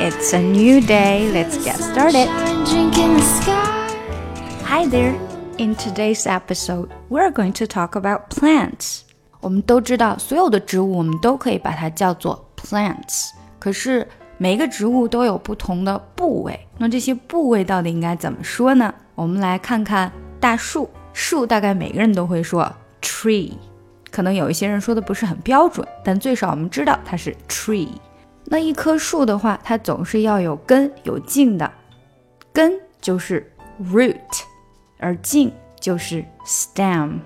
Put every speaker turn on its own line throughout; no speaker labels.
it's a new day. Let's get started. Hi there. In today's episode, we're going to talk about plants. 我们都知道，所有的植物我们都可以把它叫做 plants。可是每个植物都有不同的部位，那这些部位到底应该怎么说呢？我们来看看大树，树大概每个人都会说 tree，可能有一些人说的不是很标准，但最少我们知道它是 tree。 那一棵树的话，它总是要有根有茎的，根就是 root，而茎就是 stem。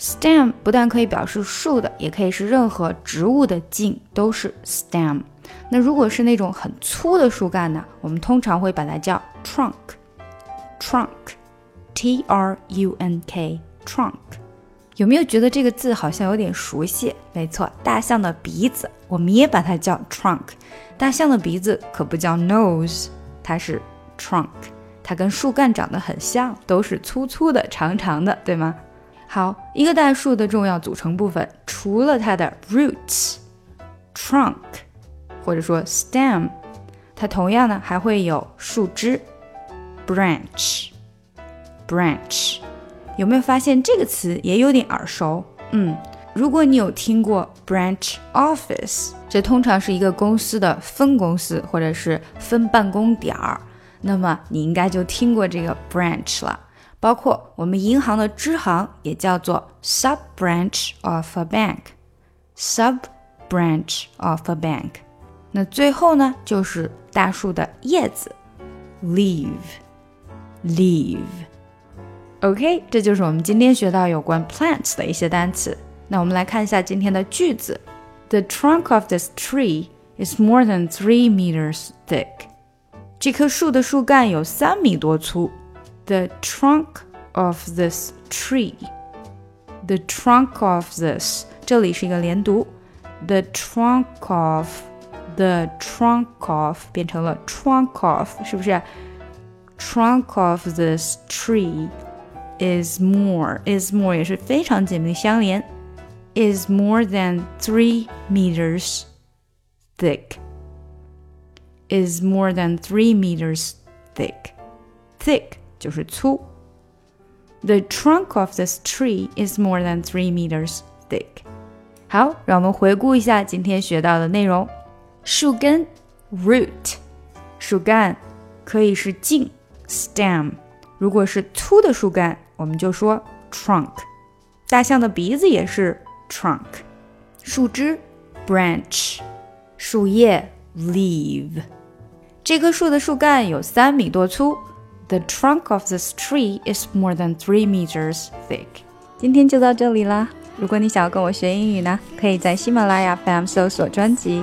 stem 不但可以表示树的，也可以是任何植物的茎，都是 stem。那如果是那种很粗的树干呢，我们通常会把它叫 trunk，trunk，t r u n k，trunk。有没有觉得这个字好像有点熟悉？没错，大象的鼻子，我们也把它叫 trunk。大象的鼻子可不叫 nose，它是 trunk。它跟树干长得很像，都是粗粗的、长长的，对吗？好，一个大树的重要组成部分，除了它的 roots，trunk。或者说 stem，它同样呢还会有树枝，branch，branch，有没有发现这个词也有点耳熟？嗯，如果你有听过 branch office，这通常是一个公司的分公司或者是分办公点儿，那么你应该就听过这个 branch 了。包括我们银行的支行也叫做 sub branch of a bank，sub branch of a bank。那最后呢，就是大树的叶子，leave，leave。OK，这就是我们今天学到有关 plants 的一些单词。那我们来看一下今天的句子：The trunk of this tree is more than three meters thick。这棵树的树干有三米多粗。The trunk of this tree，the trunk of this，这里是一个连读。The trunk of the trunk of 变成了 trunk of，是不是？Trunk of this tree is more is more 也是非常紧密相连，is more than three meters thick. Is more than three meters thick. Thick 就是粗。The trunk of this tree is more than three meters thick. 好，让我们回顾一下今天学到的内容。树根 root，树干可以是茎 stem，如果是粗的树干， 我们就说 trunk。大象的鼻子也是 trunk。树枝 branch，树叶 leaf。这棵树的树干有三米多粗。The trunk of this tree is more than three meters thick。今天就到这里啦。如果你想要跟我学英语呢，可以在喜马拉雅 FM 搜索专辑。